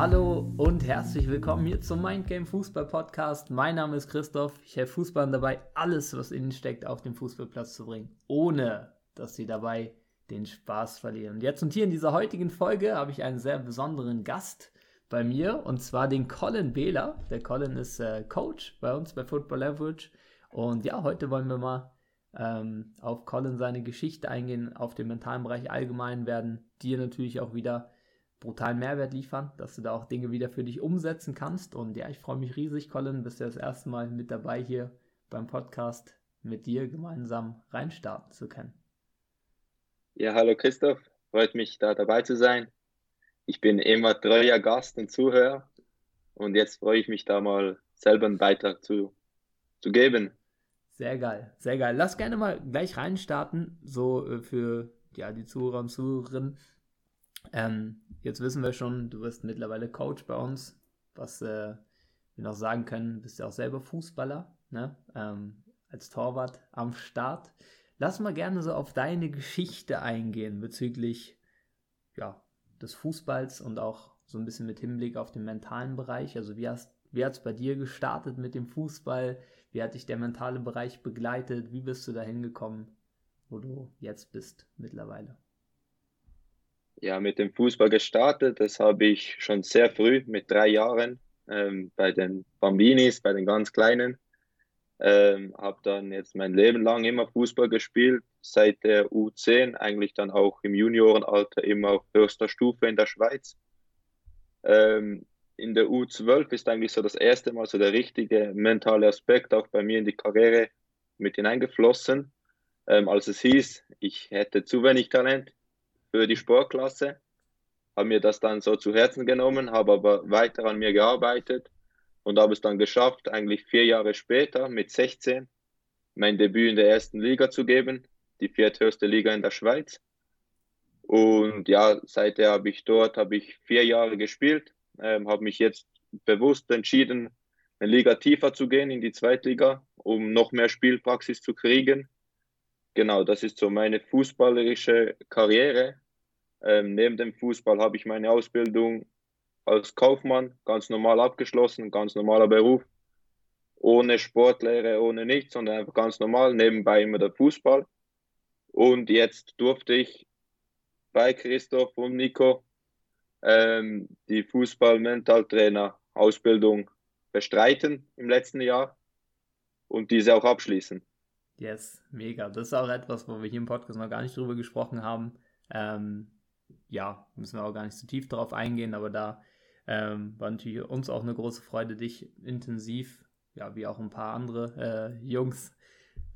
Hallo und herzlich willkommen hier zum Mindgame Fußball Podcast. Mein Name ist Christoph. Ich helfe Fußballern dabei, alles, was innen steckt, auf den Fußballplatz zu bringen, ohne dass sie dabei den Spaß verlieren. Und jetzt und hier in dieser heutigen Folge habe ich einen sehr besonderen Gast bei mir und zwar den Colin Behler. Der Colin ist äh, Coach bei uns bei Football Leverage und ja, heute wollen wir mal ähm, auf Colin seine Geschichte eingehen, auf den mentalen Bereich allgemein werden dir natürlich auch wieder brutalen Mehrwert liefern, dass du da auch Dinge wieder für dich umsetzen kannst. Und ja, ich freue mich riesig, Colin, bist du das erste Mal mit dabei hier beim Podcast mit dir gemeinsam reinstarten zu können. Ja, hallo Christoph, freut mich da dabei zu sein. Ich bin immer treuer Gast und Zuhörer und jetzt freue ich mich da mal selber einen Beitrag zu, zu geben. Sehr geil, sehr geil. Lass gerne mal gleich reinstarten, so äh, für ja, die Zuhörer und Zuhörerinnen. Ähm, jetzt wissen wir schon, du bist mittlerweile Coach bei uns. Was äh, wir noch sagen können, bist ja auch selber Fußballer, ne? Ähm, als Torwart am Start. Lass mal gerne so auf deine Geschichte eingehen bezüglich ja, des Fußballs und auch so ein bisschen mit Hinblick auf den mentalen Bereich. Also wie, wie hat es bei dir gestartet mit dem Fußball? Wie hat dich der mentale Bereich begleitet? Wie bist du da hingekommen, wo du jetzt bist mittlerweile? Ja, mit dem Fußball gestartet, das habe ich schon sehr früh, mit drei Jahren, ähm, bei den Bambinis, bei den ganz Kleinen. Ähm, habe dann jetzt mein Leben lang immer Fußball gespielt, seit der U10, eigentlich dann auch im Juniorenalter immer auf höchster Stufe in der Schweiz. Ähm, in der U12 ist eigentlich so das erste Mal so der richtige mentale Aspekt auch bei mir in die Karriere mit hineingeflossen. Ähm, als es hieß, ich hätte zu wenig Talent für die Sportklasse, habe mir das dann so zu Herzen genommen, habe aber weiter an mir gearbeitet und habe es dann geschafft, eigentlich vier Jahre später mit 16 mein Debüt in der ersten Liga zu geben, die vierthöchste Liga in der Schweiz. Und ja, seither habe ich dort habe ich vier Jahre gespielt, ähm, habe mich jetzt bewusst entschieden, eine Liga tiefer zu gehen in die Zweitliga, um noch mehr Spielpraxis zu kriegen. Genau, das ist so meine fußballerische Karriere. Ähm, neben dem Fußball habe ich meine Ausbildung als Kaufmann ganz normal abgeschlossen, ganz normaler Beruf, ohne Sportlehre, ohne nichts, sondern einfach ganz normal, nebenbei immer der Fußball. Und jetzt durfte ich bei Christoph und Nico ähm, die Fußball-Mentaltrainer-Ausbildung bestreiten im letzten Jahr und diese auch abschließen. Yes, mega. Das ist auch etwas, wo wir hier im Podcast noch gar nicht drüber gesprochen haben. Ähm, ja, müssen wir auch gar nicht so tief darauf eingehen, aber da ähm, war natürlich uns auch eine große Freude, dich intensiv, ja, wie auch ein paar andere äh, Jungs,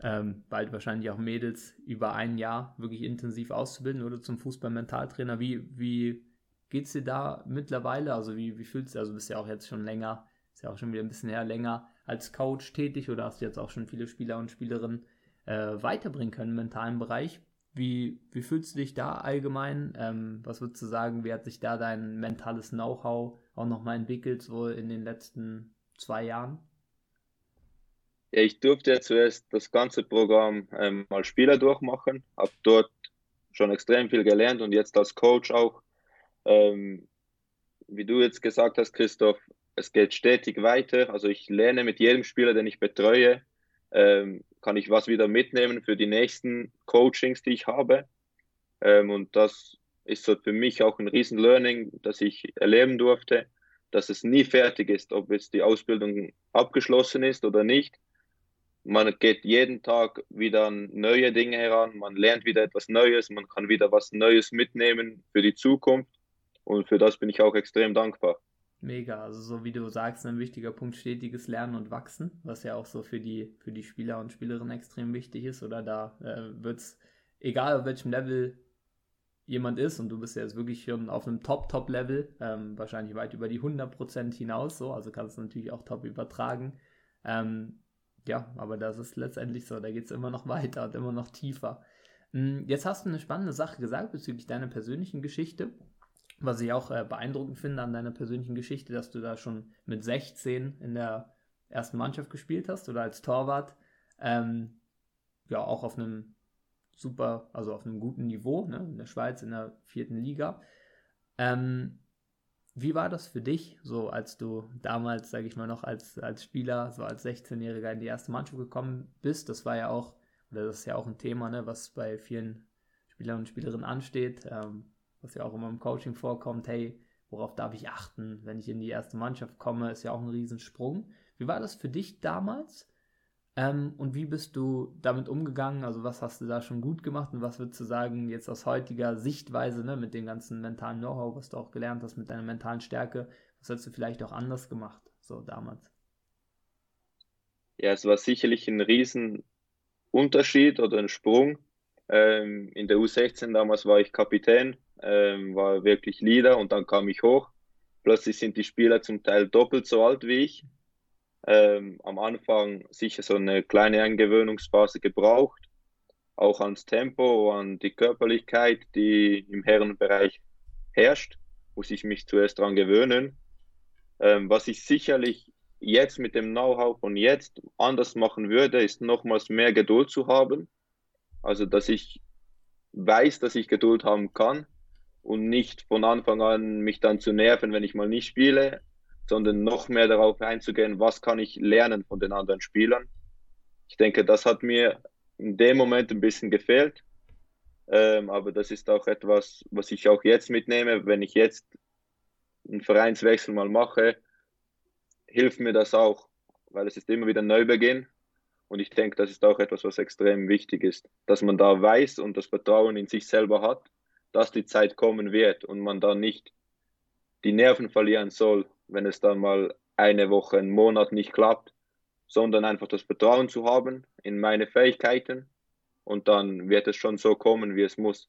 ähm, bald wahrscheinlich auch Mädels, über ein Jahr wirklich intensiv auszubilden oder zum Fußball-Mentaltrainer. Wie, wie geht es dir da mittlerweile? Also wie, wie fühlst du, also bist ja auch jetzt schon länger, ist ja auch schon wieder ein bisschen her, länger als Coach tätig oder hast du jetzt auch schon viele Spieler und Spielerinnen äh, weiterbringen können im mentalen Bereich? Wie, wie fühlst du dich da allgemein? Ähm, was würdest du sagen, wie hat sich da dein mentales Know-how auch nochmal entwickelt, so in den letzten zwei Jahren? Ja, ich durfte ja zuerst das ganze Programm ähm, als Spieler durchmachen, habe dort schon extrem viel gelernt und jetzt als Coach auch ähm, wie du jetzt gesagt hast, Christoph, es geht stetig weiter. Also ich lerne mit jedem Spieler, den ich betreue, ähm, kann ich was wieder mitnehmen für die nächsten Coachings, die ich habe. Ähm, und das ist so für mich auch ein riesen Learning, das ich erleben durfte, dass es nie fertig ist, ob jetzt die Ausbildung abgeschlossen ist oder nicht. Man geht jeden Tag wieder an neue Dinge heran, man lernt wieder etwas Neues, man kann wieder was Neues mitnehmen für die Zukunft. Und für das bin ich auch extrem dankbar. Mega, also so wie du sagst, ein wichtiger Punkt, stetiges Lernen und Wachsen, was ja auch so für die, für die Spieler und Spielerinnen extrem wichtig ist. Oder da äh, wird es, egal auf welchem Level jemand ist, und du bist ja jetzt wirklich schon auf einem Top-Top-Level, ähm, wahrscheinlich weit über die 100% hinaus, so, also kannst du natürlich auch top übertragen. Ähm, ja, aber das ist letztendlich so, da geht es immer noch weiter und immer noch tiefer. Hm, jetzt hast du eine spannende Sache gesagt bezüglich deiner persönlichen Geschichte was ich auch äh, beeindruckend finde an deiner persönlichen Geschichte, dass du da schon mit 16 in der ersten Mannschaft gespielt hast oder als Torwart. Ähm, ja, auch auf einem super, also auf einem guten Niveau, ne, in der Schweiz in der vierten Liga. Ähm, wie war das für dich, so als du damals, sage ich mal, noch als, als Spieler, so als 16-Jähriger in die erste Mannschaft gekommen bist? Das war ja auch, oder das ist ja auch ein Thema, ne, was bei vielen Spielern und Spielerinnen ansteht, ähm, was ja auch immer im Coaching vorkommt, hey, worauf darf ich achten, wenn ich in die erste Mannschaft komme, ist ja auch ein Riesensprung. Wie war das für dich damals? Ähm, und wie bist du damit umgegangen? Also was hast du da schon gut gemacht und was würdest du sagen jetzt aus heutiger Sichtweise, ne, mit dem ganzen mentalen Know-how, was du auch gelernt hast, mit deiner mentalen Stärke, was hättest du vielleicht auch anders gemacht, so damals? Ja, es war sicherlich ein Riesenunterschied oder ein Sprung. Ähm, in der U16 damals war ich Kapitän, ähm, war wirklich Leader und dann kam ich hoch. Plötzlich sind die Spieler zum Teil doppelt so alt wie ich ähm, am Anfang sicher so eine kleine Eingewöhnungsphase gebraucht, auch ans Tempo, an die Körperlichkeit, die im Herrenbereich herrscht, muss ich mich zuerst daran gewöhnen. Ähm, was ich sicherlich jetzt mit dem Know-how von jetzt anders machen würde, ist nochmals mehr Geduld zu haben. Also, dass ich weiß, dass ich Geduld haben kann und nicht von Anfang an mich dann zu nerven, wenn ich mal nicht spiele, sondern noch mehr darauf einzugehen, was kann ich lernen von den anderen Spielern. Ich denke, das hat mir in dem Moment ein bisschen gefehlt. Ähm, aber das ist auch etwas, was ich auch jetzt mitnehme. Wenn ich jetzt einen Vereinswechsel mal mache, hilft mir das auch, weil es ist immer wieder ein Neubeginn. Und ich denke, das ist auch etwas, was extrem wichtig ist, dass man da weiß und das Vertrauen in sich selber hat, dass die Zeit kommen wird und man da nicht die Nerven verlieren soll, wenn es dann mal eine Woche, einen Monat nicht klappt, sondern einfach das Vertrauen zu haben in meine Fähigkeiten und dann wird es schon so kommen, wie es muss.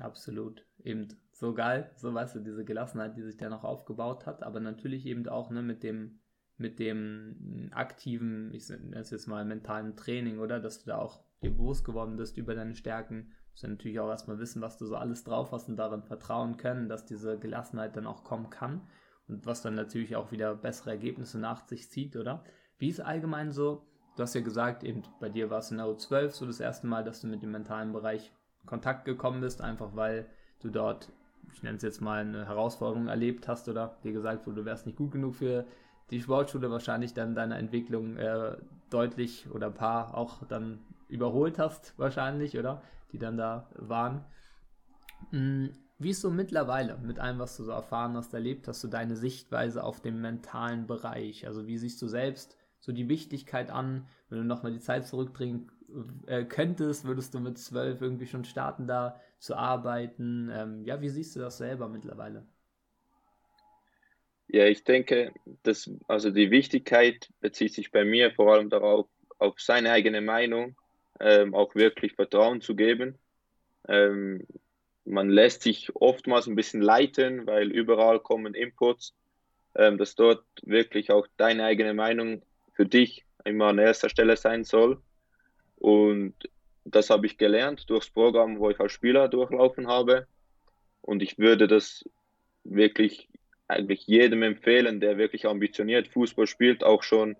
Absolut, eben so geil, so weißt du, diese Gelassenheit, die sich da noch aufgebaut hat, aber natürlich eben auch ne, mit dem mit dem aktiven, ich nenne es jetzt mal mentalen Training, oder? Dass du da auch dir bewusst geworden bist über deine Stärken. Du musst ja natürlich auch erstmal wissen, was du so alles drauf hast und darin vertrauen können, dass diese Gelassenheit dann auch kommen kann und was dann natürlich auch wieder bessere Ergebnisse nach sich zieht, oder? Wie ist allgemein so, du hast ja gesagt, eben bei dir war es in der U12 so das erste Mal, dass du mit dem mentalen Bereich Kontakt gekommen bist, einfach weil du dort, ich nenne es jetzt mal, eine Herausforderung erlebt hast oder dir gesagt wurde, du wärst nicht gut genug für die Sportschule, wahrscheinlich dann deine Entwicklung äh, deutlich oder ein paar auch dann überholt hast, wahrscheinlich, oder? Die dann da waren. Hm, wie ist so mittlerweile mit allem, was du so erfahren hast, erlebt hast, du deine Sichtweise auf den mentalen Bereich? Also wie siehst du selbst so die Wichtigkeit an, wenn du nochmal die Zeit zurückdrehen äh, könntest, würdest du mit zwölf irgendwie schon starten, da zu arbeiten? Ähm, ja, wie siehst du das selber mittlerweile? Ja, ich denke, dass also die Wichtigkeit bezieht sich bei mir vor allem darauf, auf seine eigene Meinung ähm, auch wirklich Vertrauen zu geben. Ähm, man lässt sich oftmals ein bisschen leiten, weil überall kommen Inputs, ähm, dass dort wirklich auch deine eigene Meinung für dich immer an erster Stelle sein soll. Und das habe ich gelernt durchs Programm, wo ich als Spieler durchlaufen habe. Und ich würde das wirklich eigentlich jedem empfehlen, der wirklich ambitioniert Fußball spielt, auch schon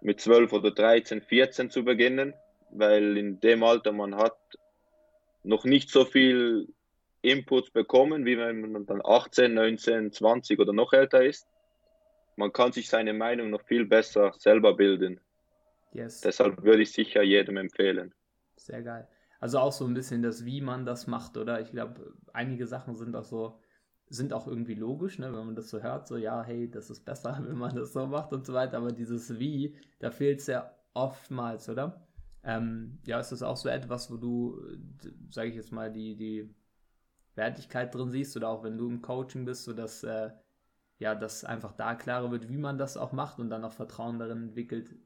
mit 12 oder 13, 14 zu beginnen, weil in dem Alter man hat noch nicht so viel Inputs bekommen, wie wenn man dann 18, 19, 20 oder noch älter ist. Man kann sich seine Meinung noch viel besser selber bilden. Yes. Deshalb würde ich sicher jedem empfehlen. Sehr geil. Also auch so ein bisschen das, wie man das macht, oder? Ich glaube, einige Sachen sind auch so, sind auch irgendwie logisch, ne? wenn man das so hört, so ja, hey, das ist besser, wenn man das so macht und so weiter, aber dieses Wie, da fehlt es ja oftmals, oder? Ähm, ja, ist das auch so etwas, wo du, sage ich jetzt mal, die, die Wertigkeit drin siehst oder auch wenn du im Coaching bist, sodass äh, ja, dass einfach da klarer wird, wie man das auch macht und dann auch Vertrauen darin entwickelt,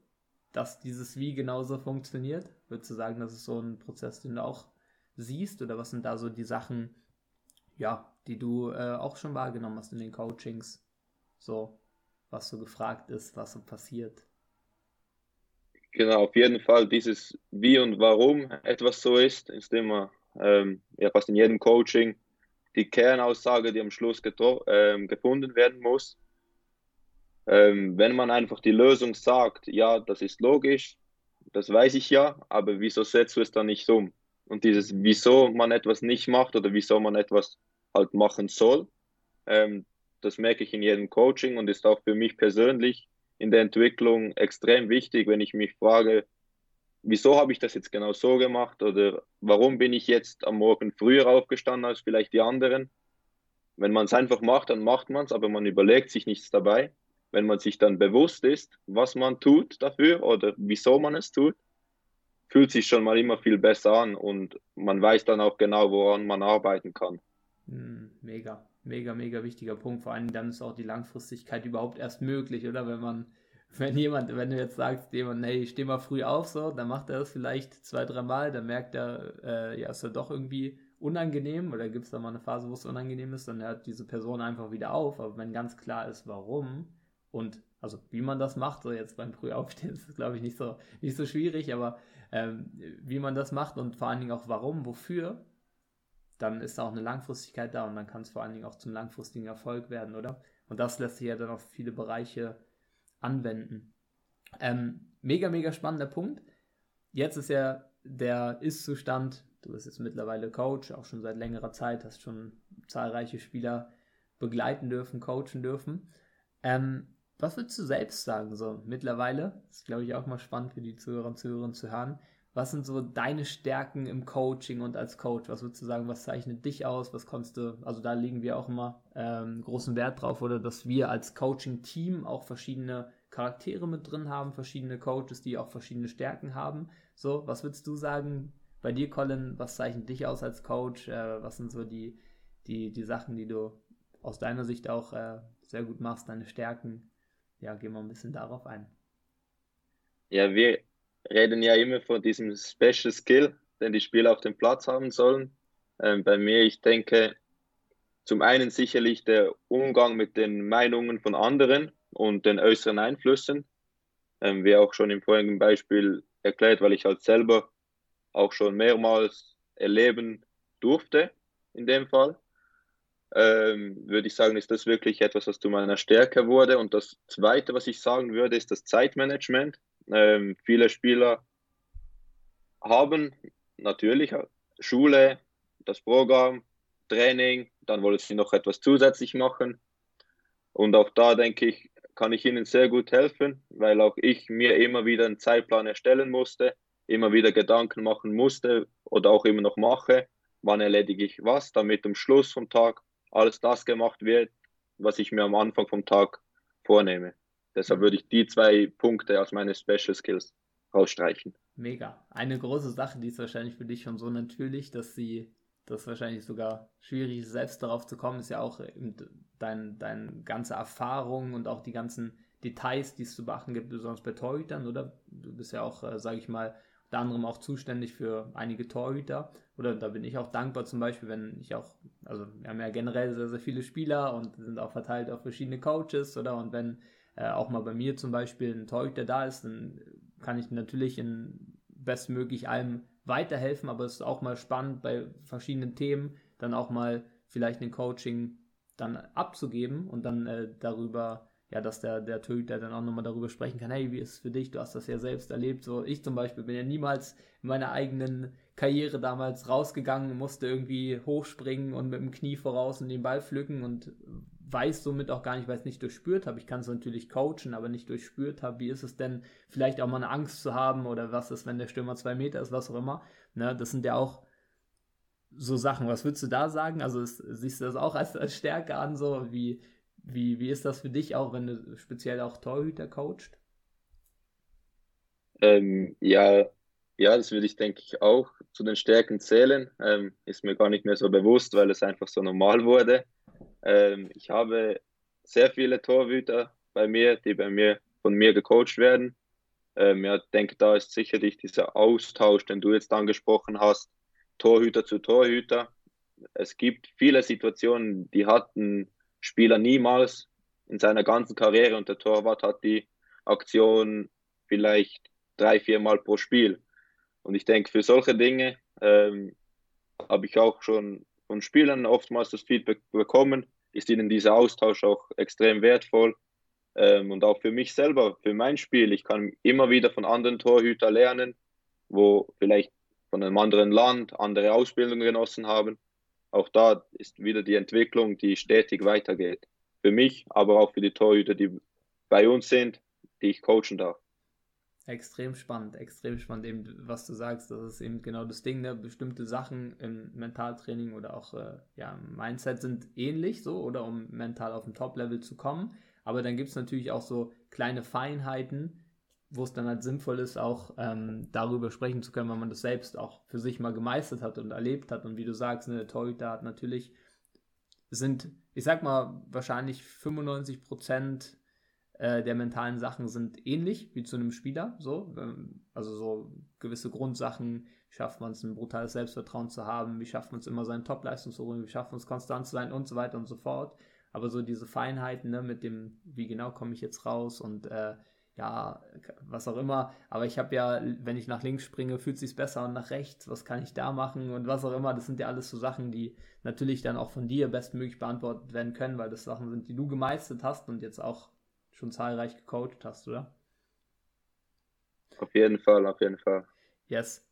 dass dieses Wie genauso funktioniert? Würdest du sagen, das ist so ein Prozess, den du auch siehst oder was sind da so die Sachen, ja, die du äh, auch schon wahrgenommen hast in den Coachings? So, was so gefragt ist, was so passiert? Genau, auf jeden Fall dieses Wie und Warum etwas so ist, ist immer ähm, ja, fast in jedem Coaching die Kernaussage, die am Schluss äh, gefunden werden muss. Ähm, wenn man einfach die Lösung sagt, ja, das ist logisch, das weiß ich ja, aber wieso setzt du es dann nicht um? Und dieses, wieso man etwas nicht macht oder wieso man etwas halt machen soll, ähm, Das merke ich in jedem Coaching und ist auch für mich persönlich in der Entwicklung extrem wichtig, wenn ich mich frage, wieso habe ich das jetzt genau so gemacht oder warum bin ich jetzt am Morgen früher aufgestanden als vielleicht die anderen. Wenn man es einfach macht, dann macht man es, aber man überlegt sich nichts dabei. Wenn man sich dann bewusst ist, was man tut dafür oder wieso man es tut, fühlt sich schon mal immer viel besser an und man weiß dann auch genau, woran man arbeiten kann. Hm, mega, mega, mega wichtiger Punkt. Vor allem dann ist auch die Langfristigkeit überhaupt erst möglich, oder? Wenn man, wenn jemand, wenn du jetzt sagst, jemand, hey, steh mal früh auf, so, dann macht er das vielleicht zwei, dreimal, dann merkt er, äh, ja, ist er doch irgendwie unangenehm oder gibt es da mal eine Phase, wo es unangenehm ist, dann hört diese Person einfach wieder auf. Aber wenn ganz klar ist, warum und also wie man das macht, so jetzt beim Frühaufstehen ist glaube ich, nicht so, nicht so schwierig, aber ähm, wie man das macht und vor allen Dingen auch warum, wofür, dann ist auch eine Langfristigkeit da und dann kann es vor allen Dingen auch zum langfristigen Erfolg werden, oder? Und das lässt sich ja dann auf viele Bereiche anwenden. Ähm, mega, mega spannender Punkt. Jetzt ist ja der Ist-Zustand, du bist jetzt mittlerweile Coach, auch schon seit längerer Zeit, hast schon zahlreiche Spieler begleiten dürfen, coachen dürfen. Ähm, was würdest du selbst sagen, so mittlerweile? Das ist, glaube ich, auch mal spannend für die Zuhörer und Zuhörerinnen zu hören. Was sind so deine Stärken im Coaching und als Coach? Was würdest du sagen, was zeichnet dich aus? Was konntest du, also da legen wir auch immer ähm, großen Wert drauf, oder dass wir als Coaching-Team auch verschiedene Charaktere mit drin haben, verschiedene Coaches, die auch verschiedene Stärken haben. So, was würdest du sagen bei dir, Colin? Was zeichnet dich aus als Coach? Äh, was sind so die, die, die Sachen, die du aus deiner Sicht auch äh, sehr gut machst, deine Stärken? Ja, gehen wir ein bisschen darauf ein. Ja, wir reden ja immer von diesem Special Skill, den die Spieler auf dem Platz haben sollen. Ähm, bei mir, ich denke, zum einen sicherlich der Umgang mit den Meinungen von anderen und den äußeren Einflüssen, ähm, wie auch schon im vorigen Beispiel erklärt, weil ich halt selber auch schon mehrmals erleben durfte in dem Fall. Ähm, würde ich sagen, ist das wirklich etwas, was zu meiner Stärke wurde. Und das Zweite, was ich sagen würde, ist das Zeitmanagement. Ähm, viele Spieler haben natürlich Schule, das Programm, Training, dann wollen sie noch etwas zusätzlich machen. Und auch da denke ich, kann ich ihnen sehr gut helfen, weil auch ich mir immer wieder einen Zeitplan erstellen musste, immer wieder Gedanken machen musste oder auch immer noch mache, wann erledige ich was, damit am Schluss vom Tag alles das gemacht wird, was ich mir am Anfang vom Tag vornehme. Deshalb würde ich die zwei Punkte aus meinen Special Skills rausstreichen. Mega. Eine große Sache, die ist wahrscheinlich für dich schon so natürlich, dass sie das wahrscheinlich sogar schwierig ist, selbst darauf zu kommen, ist ja auch deine dein ganze Erfahrung und auch die ganzen Details, die es zu beachten gibt, besonders bei Torhütern, oder? Du bist ja auch, äh, sage ich mal, unter anderem auch zuständig für einige Torhüter. Oder da bin ich auch dankbar zum Beispiel, wenn ich auch, also wir haben ja generell sehr, sehr viele Spieler und sind auch verteilt auf verschiedene Coaches, oder? Und wenn äh, auch mal bei mir zum Beispiel ein Torhüter da ist, dann kann ich natürlich in bestmöglich allem weiterhelfen, aber es ist auch mal spannend bei verschiedenen Themen dann auch mal vielleicht ein Coaching dann abzugeben und dann äh, darüber, ja, dass der, der Torhüter dann auch nochmal darüber sprechen kann, hey, wie ist es für dich, du hast das ja selbst erlebt, so ich zum Beispiel bin ja niemals in meiner eigenen Karriere damals rausgegangen, musste irgendwie hochspringen und mit dem Knie voraus und den Ball pflücken und weiß somit auch gar nicht, weil ich es nicht durchspürt habe. Ich kann es natürlich coachen, aber nicht durchspürt habe. Wie ist es denn, vielleicht auch mal eine Angst zu haben oder was ist, wenn der Stürmer zwei Meter ist, was auch immer. Ne, das sind ja auch so Sachen. Was würdest du da sagen? Also ist, siehst du das auch als, als Stärke an? So wie, wie, wie ist das für dich auch, wenn du speziell auch Torhüter coacht? Ähm, ja, ja, das würde ich, denke ich, auch zu den Stärken zählen. Ähm, ist mir gar nicht mehr so bewusst, weil es einfach so normal wurde. Ähm, ich habe sehr viele Torhüter bei mir, die bei mir von mir gecoacht werden. Ähm, ja, denke, da ist sicherlich dieser Austausch, den du jetzt angesprochen hast, Torhüter zu Torhüter. Es gibt viele Situationen, die hat ein Spieler niemals in seiner ganzen Karriere und der Torwart hat die Aktion vielleicht drei, vier Mal pro Spiel. Und ich denke, für solche Dinge ähm, habe ich auch schon von Spielern oftmals das Feedback bekommen, ist ihnen dieser Austausch auch extrem wertvoll. Ähm, und auch für mich selber, für mein Spiel. Ich kann immer wieder von anderen Torhütern lernen, wo vielleicht von einem anderen Land andere Ausbildungen genossen haben. Auch da ist wieder die Entwicklung, die stetig weitergeht. für mich, aber auch für die Torhüter, die bei uns sind, die ich coachen darf. Extrem spannend, extrem spannend, eben was du sagst. Das ist eben genau das Ding, ne? bestimmte Sachen im Mentaltraining oder auch äh, ja, Mindset sind ähnlich, so, oder um mental auf ein Top-Level zu kommen. Aber dann gibt es natürlich auch so kleine Feinheiten, wo es dann halt sinnvoll ist, auch ähm, darüber sprechen zu können, wenn man das selbst auch für sich mal gemeistert hat und erlebt hat. Und wie du sagst, ne, der Torhüter hat natürlich, sind, ich sag mal, wahrscheinlich 95 Prozent äh, der mentalen Sachen sind ähnlich wie zu einem Spieler. So, also so gewisse Grundsachen, wie schafft man es, ein brutales Selbstvertrauen zu haben, wie schafft man es immer seine Topleistung zu holen, wie schafft man es konstant zu sein und so weiter und so fort. Aber so diese Feinheiten, ne, mit dem, wie genau komme ich jetzt raus und äh, ja, was auch immer. Aber ich habe ja, wenn ich nach links springe, fühlt sich besser und nach rechts. Was kann ich da machen und was auch immer. Das sind ja alles so Sachen, die natürlich dann auch von dir bestmöglich beantwortet werden können, weil das Sachen sind, die du gemeistert hast und jetzt auch schon zahlreich gecoacht hast, oder? Auf jeden Fall, auf jeden Fall. Yes.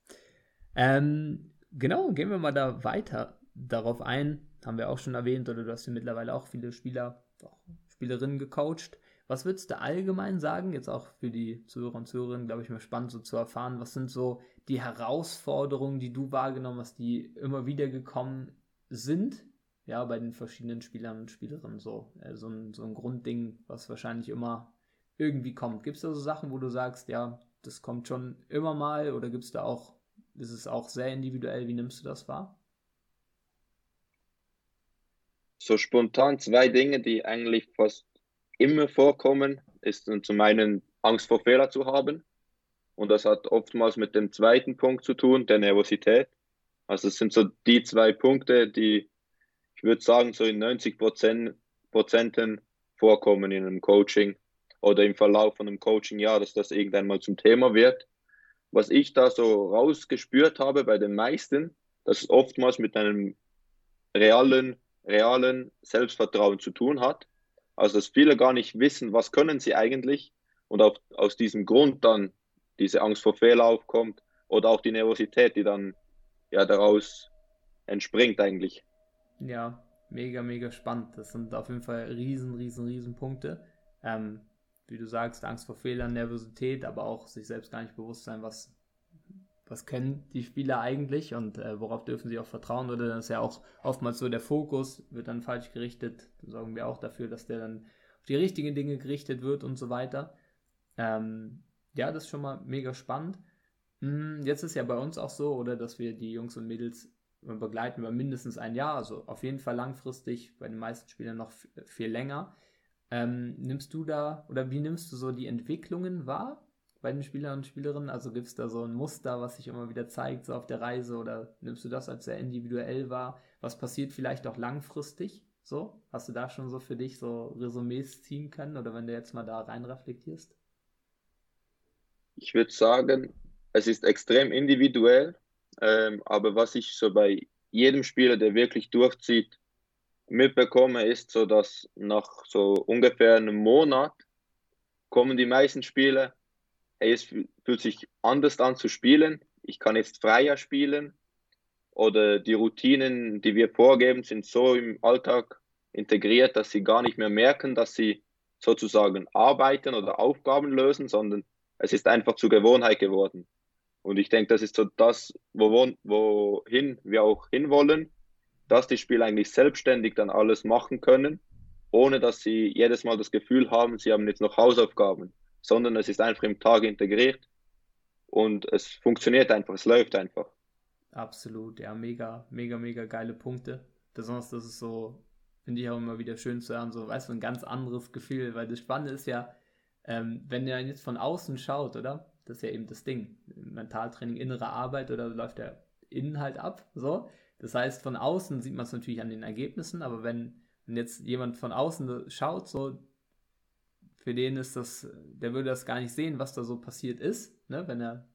Ähm, genau, gehen wir mal da weiter darauf ein. Haben wir auch schon erwähnt, oder du hast ja mittlerweile auch viele Spieler, auch Spielerinnen gecoacht. Was würdest du allgemein sagen, jetzt auch für die Zuhörer und Zuhörerinnen, glaube ich, mal spannend so zu erfahren, was sind so die Herausforderungen, die du wahrgenommen hast, die immer wieder gekommen sind ja, bei den verschiedenen Spielern und Spielerinnen so. Äh, so, ein, so ein Grundding, was wahrscheinlich immer irgendwie kommt. Gibt es da so Sachen, wo du sagst, ja, das kommt schon immer mal oder gibt es da auch, ist es auch sehr individuell, wie nimmst du das wahr? So spontan zwei Dinge, die eigentlich fast immer vorkommen, ist zum einen Angst vor Fehler zu haben. Und das hat oftmals mit dem zweiten Punkt zu tun, der Nervosität. Also es sind so die zwei Punkte, die ich würde sagen, so in 90 Prozent, Prozenten vorkommen in einem Coaching oder im Verlauf von einem Coaching, ja, dass das irgendwann mal zum Thema wird. Was ich da so rausgespürt habe bei den meisten, dass es oftmals mit einem realen, realen Selbstvertrauen zu tun hat. Also, dass viele gar nicht wissen, was können sie eigentlich und auch aus diesem Grund dann diese Angst vor Fehler aufkommt oder auch die Nervosität, die dann ja daraus entspringt eigentlich. Ja, mega, mega spannend. Das sind auf jeden Fall riesen, riesen, riesen Punkte. Ähm, wie du sagst, Angst vor Fehlern, Nervosität, aber auch sich selbst gar nicht bewusst sein, was, was können die Spieler eigentlich und äh, worauf dürfen sie auch vertrauen. Oder dann ist ja auch oftmals so der Fokus, wird dann falsch gerichtet. Da sorgen wir auch dafür, dass der dann auf die richtigen Dinge gerichtet wird und so weiter. Ähm, ja, das ist schon mal mega spannend. Hm, jetzt ist ja bei uns auch so, oder dass wir die Jungs und Mädels begleiten wir mindestens ein Jahr, also auf jeden Fall langfristig, bei den meisten Spielern noch viel länger. Ähm, nimmst du da oder wie nimmst du so die Entwicklungen wahr bei den Spielern und Spielerinnen? Also gibt es da so ein Muster, was sich immer wieder zeigt, so auf der Reise oder nimmst du das als sehr individuell wahr? Was passiert vielleicht auch langfristig? So, hast du da schon so für dich so Resümees ziehen können oder wenn du jetzt mal da rein reflektierst? Ich würde sagen, es ist extrem individuell ähm, aber was ich so bei jedem Spieler, der wirklich durchzieht, mitbekomme, ist so, dass nach so ungefähr einem Monat kommen die meisten Spieler, hey, es fühlt sich anders an zu spielen, ich kann jetzt freier spielen oder die Routinen, die wir vorgeben, sind so im Alltag integriert, dass sie gar nicht mehr merken, dass sie sozusagen arbeiten oder Aufgaben lösen, sondern es ist einfach zur Gewohnheit geworden. Und ich denke, das ist so das, wo, wohin wir auch hinwollen, dass die Spieler eigentlich selbstständig dann alles machen können, ohne dass sie jedes Mal das Gefühl haben, sie haben jetzt noch Hausaufgaben, sondern es ist einfach im Tag integriert und es funktioniert einfach, es läuft einfach. Absolut, ja, mega, mega, mega geile Punkte. Besonders, das ist so, finde ich auch immer wieder schön zu hören, so, weißt du, ein ganz anderes Gefühl, weil das Spannende ist ja, ähm, wenn ihr jetzt von außen schaut, oder? Das ist ja eben das Ding. Mentaltraining, innere Arbeit oder läuft der Inhalt ab. So. Das heißt, von außen sieht man es natürlich an den Ergebnissen, aber wenn, wenn jetzt jemand von außen schaut, so für den ist das, der würde das gar nicht sehen, was da so passiert ist, ne, wenn er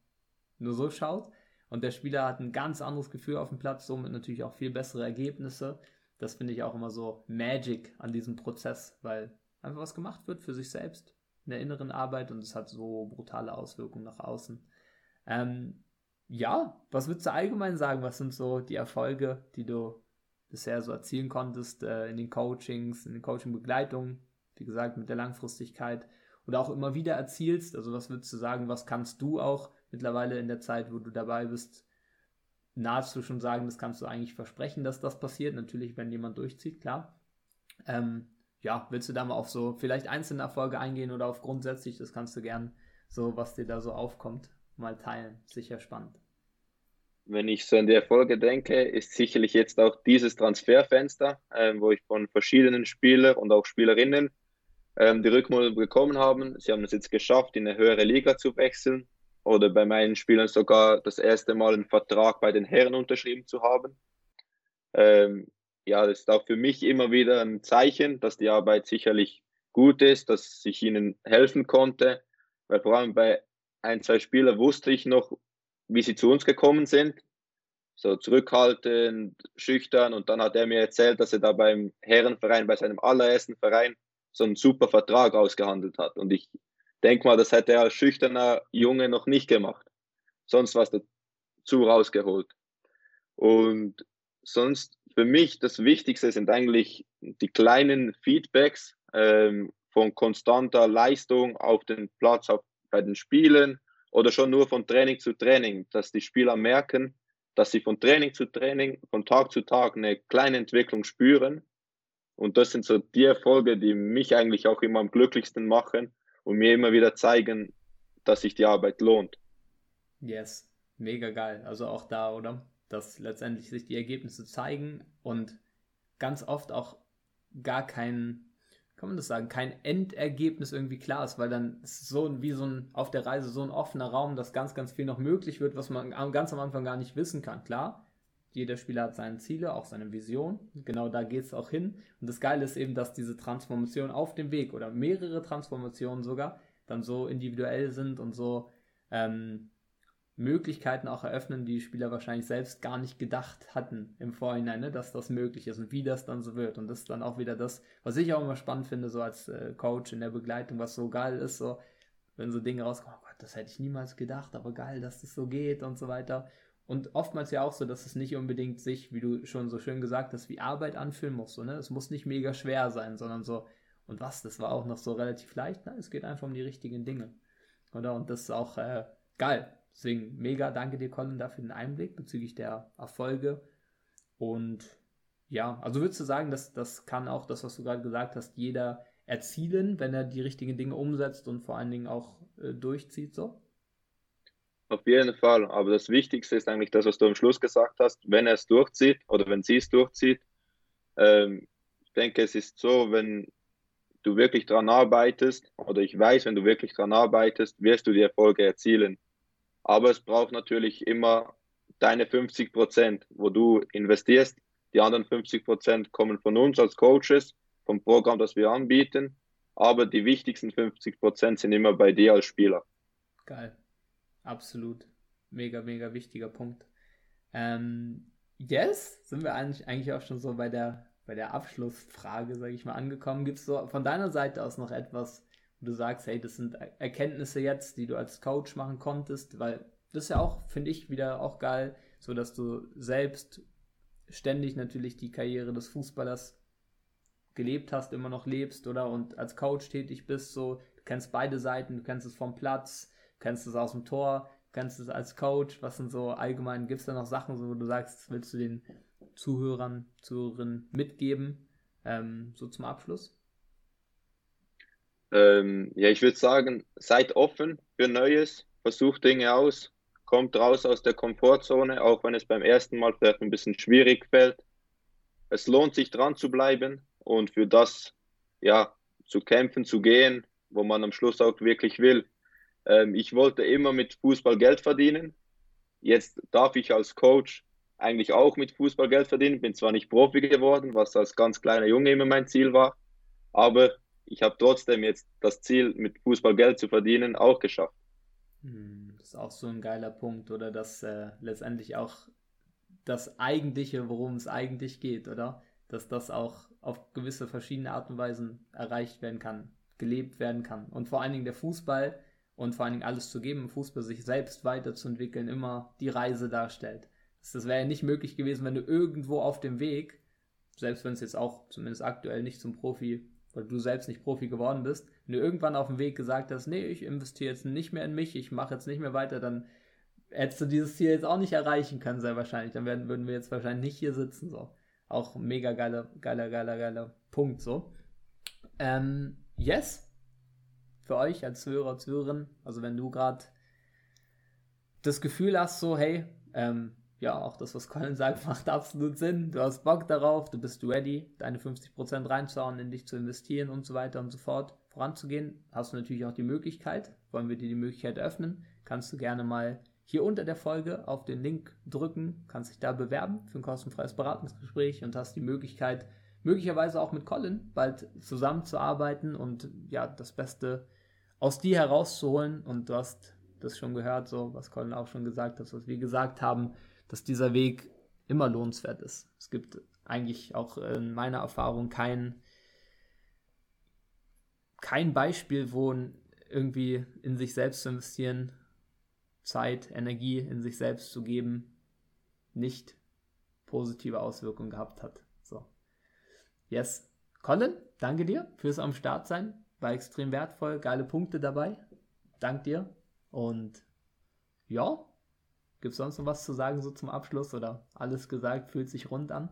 nur so schaut. Und der Spieler hat ein ganz anderes Gefühl auf dem Platz, somit natürlich auch viel bessere Ergebnisse. Das finde ich auch immer so Magic an diesem Prozess, weil einfach was gemacht wird für sich selbst in der inneren Arbeit und es hat so brutale Auswirkungen nach außen. Ähm, ja, was würdest du allgemein sagen? Was sind so die Erfolge, die du bisher so erzielen konntest äh, in den Coachings, in den Coaching-Begleitungen, wie gesagt, mit der Langfristigkeit oder auch immer wieder erzielst? Also was würdest du sagen, was kannst du auch mittlerweile in der Zeit, wo du dabei bist, nahezu schon sagen, das kannst du eigentlich versprechen, dass das passiert. Natürlich, wenn jemand durchzieht, klar. Ähm, ja, willst du da mal auf so vielleicht einzelne Erfolge eingehen oder auf grundsätzlich, das kannst du gern so, was dir da so aufkommt, mal teilen. Sicher spannend. Wenn ich so an die Erfolge denke, ist sicherlich jetzt auch dieses Transferfenster, äh, wo ich von verschiedenen Spielern und auch Spielerinnen ähm, die Rückmeldung bekommen haben. Sie haben es jetzt geschafft, in eine höhere Liga zu wechseln oder bei meinen Spielern sogar das erste Mal einen Vertrag bei den Herren unterschrieben zu haben. Ähm, ja, das ist auch für mich immer wieder ein Zeichen, dass die Arbeit sicherlich gut ist, dass ich ihnen helfen konnte, weil vor allem bei ein, zwei Spielern wusste ich noch, wie sie zu uns gekommen sind. So zurückhaltend, schüchtern. Und dann hat er mir erzählt, dass er da beim Herrenverein, bei seinem allerersten Verein, so einen super Vertrag ausgehandelt hat. Und ich denke mal, das hätte er als schüchterner Junge noch nicht gemacht. Sonst was dazu rausgeholt. Und sonst für mich das Wichtigste sind eigentlich die kleinen Feedbacks ähm, von konstanter Leistung auf den Platz, auf, bei den Spielen oder schon nur von Training zu Training, dass die Spieler merken, dass sie von Training zu Training, von Tag zu Tag eine kleine Entwicklung spüren. Und das sind so die Erfolge, die mich eigentlich auch immer am glücklichsten machen und mir immer wieder zeigen, dass sich die Arbeit lohnt. Yes, mega geil. Also auch da, oder? Dass letztendlich sich die Ergebnisse zeigen und ganz oft auch gar kein kann man das sagen, kein Endergebnis irgendwie klar ist, weil dann ist so wie so ein auf der Reise so ein offener Raum, dass ganz, ganz viel noch möglich wird, was man ganz am Anfang gar nicht wissen kann. Klar, jeder Spieler hat seine Ziele, auch seine Vision. Genau da geht es auch hin. Und das Geile ist eben, dass diese Transformation auf dem Weg oder mehrere Transformationen sogar dann so individuell sind und so ähm, Möglichkeiten auch eröffnen, die, die Spieler wahrscheinlich selbst gar nicht gedacht hatten im Vorhinein, ne, dass das möglich ist und wie das dann so wird. Und das ist dann auch wieder das, was ich auch immer spannend finde, so als äh, Coach in der Begleitung, was so geil ist, so wenn so Dinge rauskommen, oh Gott, das hätte ich niemals gedacht, aber geil, dass das so geht und so weiter. Und oftmals ja auch so, dass es nicht unbedingt sich, wie du schon so schön gesagt hast, wie Arbeit anfühlen muss. So, ne? Es muss nicht mega schwer sein, sondern so, und was, das war auch noch so relativ leicht. Nein, es geht einfach um die richtigen Dinge. Oder? Und das ist auch äh, geil. Deswegen mega danke dir, Colin, dafür den Einblick bezüglich der Erfolge. Und ja, also würdest du sagen, dass das kann auch das, was du gerade gesagt hast, jeder erzielen, wenn er die richtigen Dinge umsetzt und vor allen Dingen auch äh, durchzieht so? Auf jeden Fall. Aber das Wichtigste ist eigentlich das, was du am Schluss gesagt hast. Wenn er es durchzieht oder wenn sie es durchzieht, ähm, ich denke, es ist so, wenn du wirklich daran arbeitest, oder ich weiß, wenn du wirklich daran arbeitest, wirst du die Erfolge erzielen. Aber es braucht natürlich immer deine 50 Prozent, wo du investierst. Die anderen 50 Prozent kommen von uns als Coaches, vom Programm, das wir anbieten. Aber die wichtigsten 50 Prozent sind immer bei dir als Spieler. Geil. Absolut. Mega, mega wichtiger Punkt. Ähm, yes, sind wir eigentlich, eigentlich auch schon so bei der, bei der Abschlussfrage, sage ich mal, angekommen. Gibt es so von deiner Seite aus noch etwas, du sagst, hey, das sind Erkenntnisse jetzt, die du als Coach machen konntest, weil das ist ja auch, finde ich, wieder auch geil, so dass du selbst ständig natürlich die Karriere des Fußballers gelebt hast, immer noch lebst, oder? Und als Coach tätig bist, so, du kennst beide Seiten, du kennst es vom Platz, du kennst es aus dem Tor, du kennst es als Coach, was sind so allgemein, gibt es da noch Sachen, so, wo du sagst, willst du den Zuhörern, Zuhörerinnen mitgeben, ähm, so zum Abschluss? Ähm, ja, ich würde sagen, seid offen für Neues, versucht Dinge aus, kommt raus aus der Komfortzone, auch wenn es beim ersten Mal vielleicht ein bisschen schwierig fällt. Es lohnt sich dran zu bleiben und für das ja zu kämpfen, zu gehen, wo man am Schluss auch wirklich will. Ähm, ich wollte immer mit Fußball Geld verdienen. Jetzt darf ich als Coach eigentlich auch mit Fußball Geld verdienen. Bin zwar nicht Profi geworden, was als ganz kleiner Junge immer mein Ziel war, aber ich habe trotzdem jetzt das Ziel, mit Fußball Geld zu verdienen, auch geschafft. Hm, das ist auch so ein geiler Punkt, oder dass äh, letztendlich auch das Eigentliche, worum es eigentlich geht, oder? Dass das auch auf gewisse verschiedene Art und Weisen erreicht werden kann, gelebt werden kann. Und vor allen Dingen der Fußball und vor allen Dingen alles zu geben, Fußball sich selbst weiterzuentwickeln, immer die Reise darstellt. Das wäre ja nicht möglich gewesen, wenn du irgendwo auf dem Weg selbst wenn es jetzt auch zumindest aktuell nicht zum Profi, weil du selbst nicht Profi geworden bist, wenn du irgendwann auf dem Weg gesagt hast, nee, ich investiere jetzt nicht mehr in mich, ich mache jetzt nicht mehr weiter, dann hättest du dieses Ziel jetzt auch nicht erreichen können, sehr wahrscheinlich. Dann werden, würden wir jetzt wahrscheinlich nicht hier sitzen. So. Auch mega geiler, geiler, geiler, geiler Punkt. So. Ähm, yes. Für euch als Zuhörer, Zuhörerin, also wenn du gerade das Gefühl hast, so, hey, ähm, ja, auch das, was Colin sagt, macht absolut Sinn. Du hast Bock darauf, du bist ready, deine 50% reinzuhauen, in dich zu investieren und so weiter und so fort voranzugehen. Hast du natürlich auch die Möglichkeit, wollen wir dir die Möglichkeit öffnen, kannst du gerne mal hier unter der Folge auf den Link drücken, kannst dich da bewerben für ein kostenfreies Beratungsgespräch und hast die Möglichkeit, möglicherweise auch mit Colin bald zusammenzuarbeiten und ja, das Beste aus dir herauszuholen. Und du hast das schon gehört, so was Colin auch schon gesagt hat, was wir gesagt haben, dass dieser Weg immer lohnenswert ist. Es gibt eigentlich auch in meiner Erfahrung kein, kein Beispiel, wo irgendwie in sich selbst zu investieren Zeit, Energie in sich selbst zu geben, nicht positive Auswirkungen gehabt hat. So. Yes. Colin, danke dir fürs am Start sein. War extrem wertvoll, geile Punkte dabei. Dank dir. Und ja, gibt es sonst noch was zu sagen so zum Abschluss oder alles gesagt, fühlt sich rund an?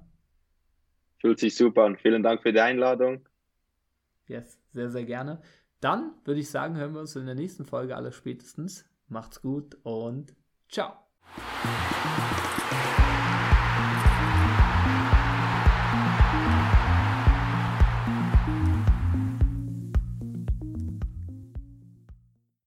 Fühlt sich super an. Vielen Dank für die Einladung. Yes, sehr, sehr gerne. Dann würde ich sagen, hören wir uns in der nächsten Folge alle spätestens. Macht's gut und ciao.